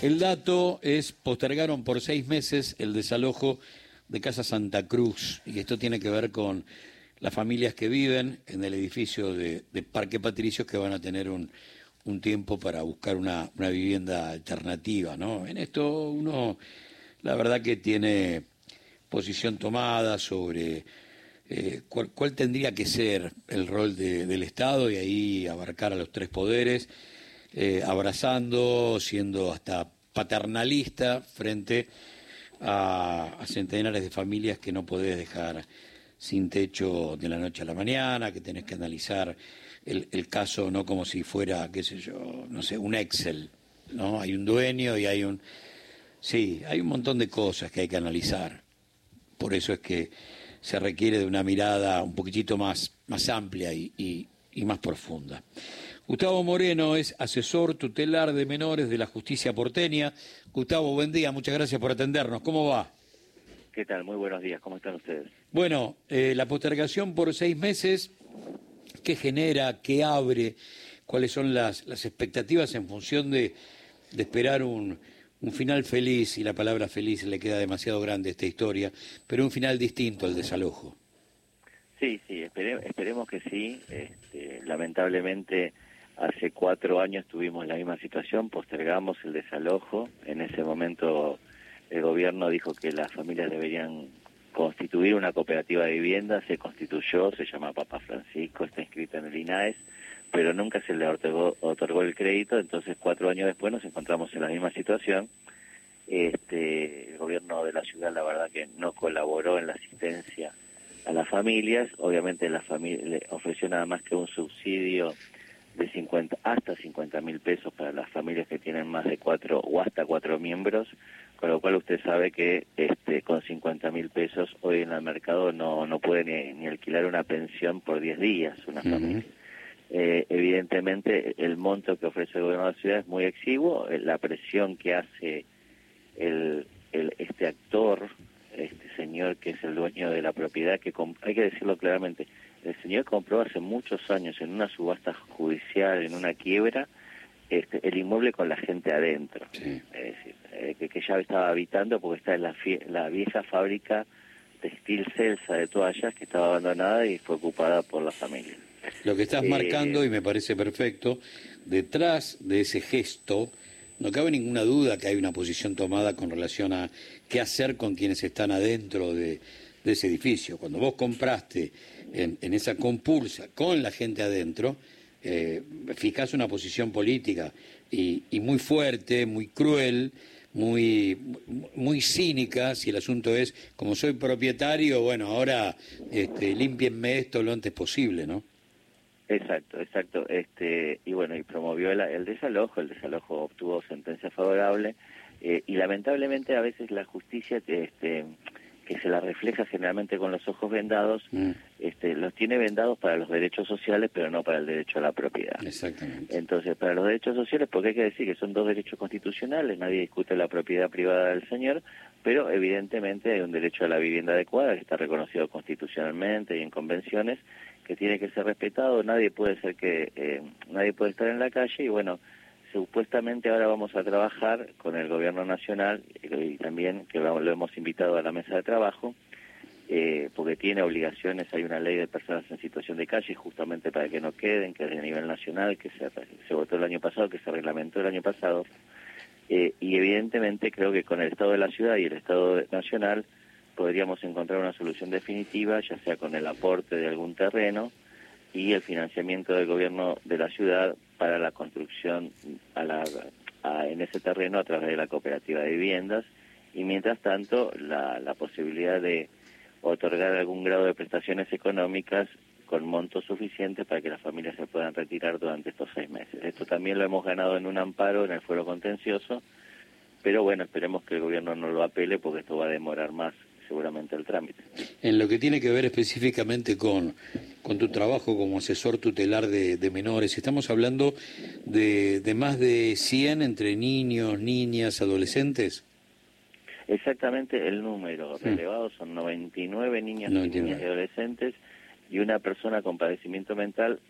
El dato es, postergaron por seis meses el desalojo de Casa Santa Cruz, y esto tiene que ver con las familias que viven en el edificio de, Parque Patricios que van a tener un, tiempo para buscar una, vivienda alternativa, ¿no? En esto uno, la verdad que tiene posición tomada sobre eh, cuál, tendría que ser el rol del Estado y ahí abarcar a los tres poderes, eh, abrazando, siendo hasta paternalista frente a, centenares de familias que no podés dejar sin techo de la noche a la mañana, que tenés que analizar el, caso no como si fuera, qué sé yo, no sé, un Excel, ¿no? Hay un dueño y hay un... Sí, hay un montón de cosas que hay que analizar. Por eso es que se requiere de una mirada un poquitito más, más amplia y más profunda. Gustavo Moreno es asesor tutelar de menores de la justicia porteña. Gustavo, buen día, muchas gracias por atendernos. ¿Cómo va? ¿Qué tal? Muy buenos días, ¿cómo están ustedes? Bueno, eh, la postergación por seis meses, ¿qué genera? ¿Qué abre? ¿Cuáles son las, las expectativas en función de, de esperar un, un, final feliz? Y la palabra feliz le queda demasiado grande a esta historia, pero un final distinto al desalojo. Sí, sí, esperemos que sí. Este, lamentablemente, hace cuatro años tuvimos la misma situación, postergamos el desalojo. En ese momento el gobierno dijo que las familias deberían constituir una cooperativa de vivienda, se constituyó, se llama Papa Francisco, está inscrita en el INAES, pero nunca se le otorgó, otorgó el crédito, entonces cuatro años después nos encontramos en la misma situación. Este, el gobierno de la ciudad la verdad que no colaboró en la asistencia a las familias, obviamente la familia le ofreció nada más que un subsidio de 50 hasta 50 mil pesos para las familias que tienen más de cuatro o hasta cuatro miembros, con lo cual usted sabe que este con 50 mil pesos hoy en el mercado no, no puede ni, alquilar una pensión por 10 días una familia. Eh, evidentemente el monto que ofrece el gobierno de la ciudad es muy exiguo, eh, la presión que hace el, el, este actor, este señor que es el dueño de la propiedad, que hay que decirlo claramente, el señor compró hace muchos años en una subasta judicial, en una quiebra, este, el inmueble con la gente adentro. Es decir, eh, que, ya estaba habitando porque está en la, la vieja fábrica textil Celsa de toallas que estaba abandonada y fue ocupada por la familia. Lo que estás marcando, y me parece perfecto, detrás de ese gesto, no cabe ninguna duda que hay una posición tomada con relación a qué hacer con quienes están adentro de, de ese edificio. Cuando vos compraste en, esa compulsa con la gente adentro, eh, fijas una posición política y, muy fuerte, muy cruel, muy, muy cínica, si el asunto es, como soy propietario, bueno, ahora este, limpienme esto lo antes posible, ¿no? Exacto, exacto. Este, y bueno, y promovió el, el desalojo, el desalojo obtuvo sentencia favorable, eh, y lamentablemente a veces la justicia este, que se la refleja generalmente con los ojos vendados, mm. este, los tiene vendados para los derechos sociales, pero no para el derecho a la propiedad. Exactamente. Entonces, para los derechos sociales, porque hay que decir que son dos derechos constitucionales, nadie discute la propiedad privada del señor, pero evidentemente hay un derecho a la vivienda adecuada que está reconocido constitucionalmente y en convenciones, que tiene que ser respetado, nadie puede ser que, eh, nadie puede estar en la calle y bueno, supuestamente ahora vamos a trabajar con el gobierno nacional y también que lo hemos invitado a la mesa de trabajo eh, porque tiene obligaciones, hay una ley de personas en situación de calle justamente para que no queden, que es de nivel nacional, que se, se votó el año pasado, que se reglamentó el año pasado, eh, y evidentemente creo que con el Estado de la ciudad y el Estado nacional podríamos encontrar una solución definitiva, ya sea con el aporte de algún terreno y el financiamiento del gobierno de la ciudad para la construcción a la, en ese terreno a través de la cooperativa de viviendas y mientras tanto la, la posibilidad de otorgar algún grado de prestaciones económicas con monto suficiente para que las familias se puedan retirar durante estos seis meses. Esto también lo hemos ganado en un amparo en el fuero contencioso, pero bueno, esperemos que el gobierno no lo apele porque esto va a demorar más seguramente el trámite. En lo que tiene que ver específicamente con, con tu trabajo como asesor tutelar de, menores, estamos hablando de, de más de 100 entre niños, niñas, adolescentes. Exactamente el número. Relevado son 99 niñas, niñas y adolescentes y una persona con padecimiento mental,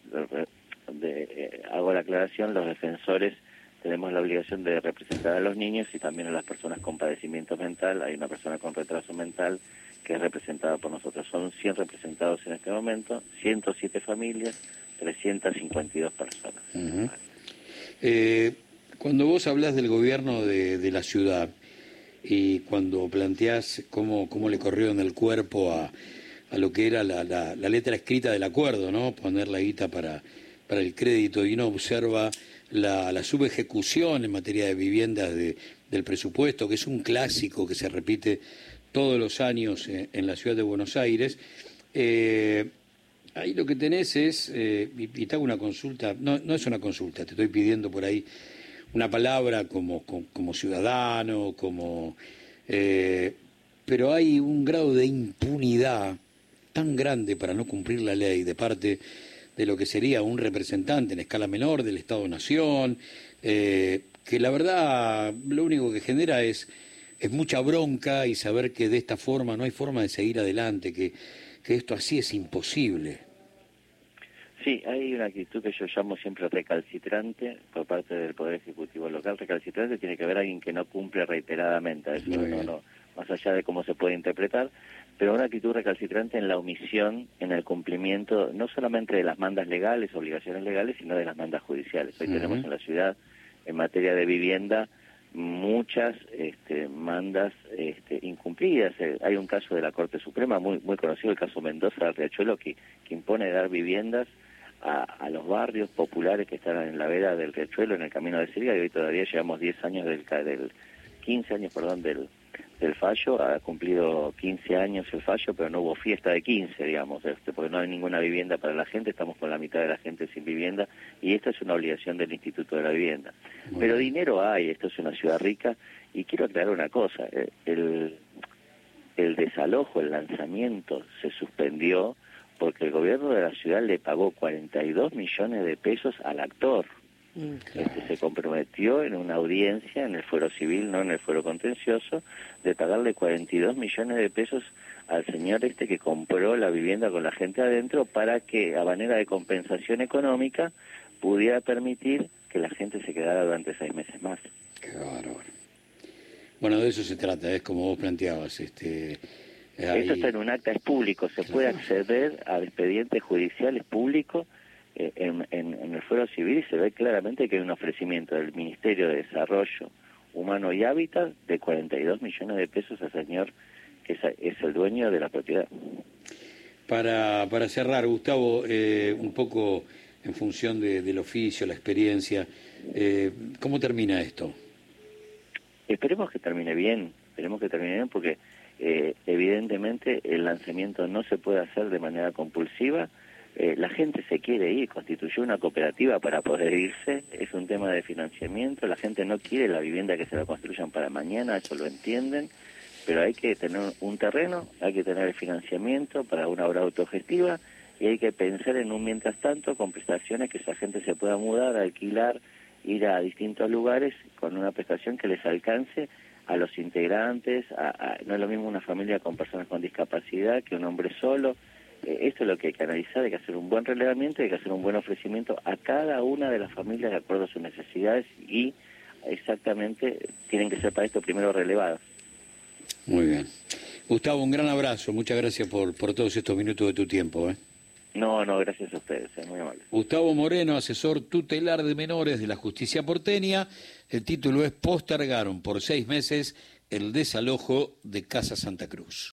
de, hago la aclaración, los defensores tenemos la obligación de representar a los niños y también a las personas con padecimiento mental. Hay una persona con retraso mental que es representada por nosotros. Son 100 representados en este momento, 107 familias, 352 personas. eh, cuando vos hablas del gobierno de, de, la ciudad y cuando planteás cómo, cómo le corrió en el cuerpo a, a lo que era la, la, la, letra escrita del acuerdo, ¿no? Poner la guita para, para el crédito y uno observa la, la subejecución en materia de viviendas de, del presupuesto, que es un clásico que se repite todos los años en, en la ciudad de Buenos Aires. Eh, ahí lo que tenés es, eh, y, te hago una consulta, no, no es una consulta, te estoy pidiendo por ahí una palabra como, como, ciudadano, como... Eh, pero hay un grado de impunidad tan grande para no cumplir la ley de parte de lo que sería un representante en escala menor del Estado-Nación, eh, que la verdad lo único que genera es, es mucha bronca y saber que de esta forma no hay forma de seguir adelante, que, que esto así es imposible. Sí, hay una actitud que yo llamo siempre recalcitrante por parte del Poder Ejecutivo local. Recalcitrante tiene que ver alguien que no cumple reiteradamente, no, no, más allá de cómo se puede interpretar, pero una actitud recalcitrante en la omisión, en el cumplimiento, no solamente de las mandas legales, obligaciones legales, sino de las mandas judiciales. Hoy uh -huh. tenemos en la ciudad, en materia de vivienda, muchas este, mandas este, incumplidas. Eh, hay un caso de la Corte Suprema muy muy conocido, el caso Mendoza del Riachuelo, que, que impone dar viviendas a, a, los barrios populares que están en la vera del Riachuelo, en el camino de Siria, y hoy todavía llevamos 10 años del, del 15 años, perdón, del, del fallo, ha cumplido 15 años el fallo, pero no hubo fiesta de 15, digamos, este, porque no hay ninguna vivienda para la gente, estamos con la mitad de la gente sin vivienda, y esta es una obligación del Instituto de la Vivienda. Bueno. Pero dinero hay, esto es una ciudad rica, y quiero aclarar una cosa, eh, el, el desalojo, el lanzamiento se suspendió porque el gobierno de la ciudad le pagó 42 millones de pesos al actor. Este, se comprometió en una audiencia en el fuero civil, no en el fuero contencioso, de pagarle 42 millones de pesos al señor este que compró la vivienda con la gente adentro para que a manera de compensación económica pudiera permitir que la gente se quedara durante seis meses más. Qué bárbaro. Bueno, de eso se trata, es como vos planteabas. Este, ahí... Esto está en un acta, es público, se claro. puede acceder a expedientes judiciales públicos en, en, en, el fuero civil se ve claramente que hay un ofrecimiento del Ministerio de Desarrollo Humano y Hábitat de 42 millones de pesos al señor que es, es el dueño de la propiedad. Para, para cerrar, Gustavo, eh, un poco en función de, del oficio, la experiencia, eh, ¿cómo termina esto? Esperemos que termine bien, esperemos que termine bien porque eh, evidentemente el lanzamiento no se puede hacer de manera compulsiva, eh, la gente se quiere ir, constituyó una cooperativa para poder irse, es un tema de financiamiento, la gente no quiere la vivienda que se la construyan para mañana, eso lo entienden, pero hay que tener un terreno, hay que tener el financiamiento para una obra autogestiva y hay que pensar en un mientras tanto con prestaciones que esa gente se pueda mudar, alquilar, ir a distintos lugares con una prestación que les alcance a los integrantes, a, no es lo mismo una familia con personas con discapacidad que un hombre solo, esto es lo que hay que analizar, hay que hacer un buen relevamiento, hay que hacer un buen ofrecimiento a cada una de las familias de acuerdo a sus necesidades y exactamente tienen que ser para esto primero relevadas. Muy bien. Gustavo, un gran abrazo, muchas gracias por, por todos estos minutos de tu tiempo. ¿eh? No, no, gracias a ustedes, es muy amable. Gustavo Moreno, asesor tutelar de menores de la justicia porteña, el título es Postergaron por seis meses el desalojo de Casa Santa Cruz.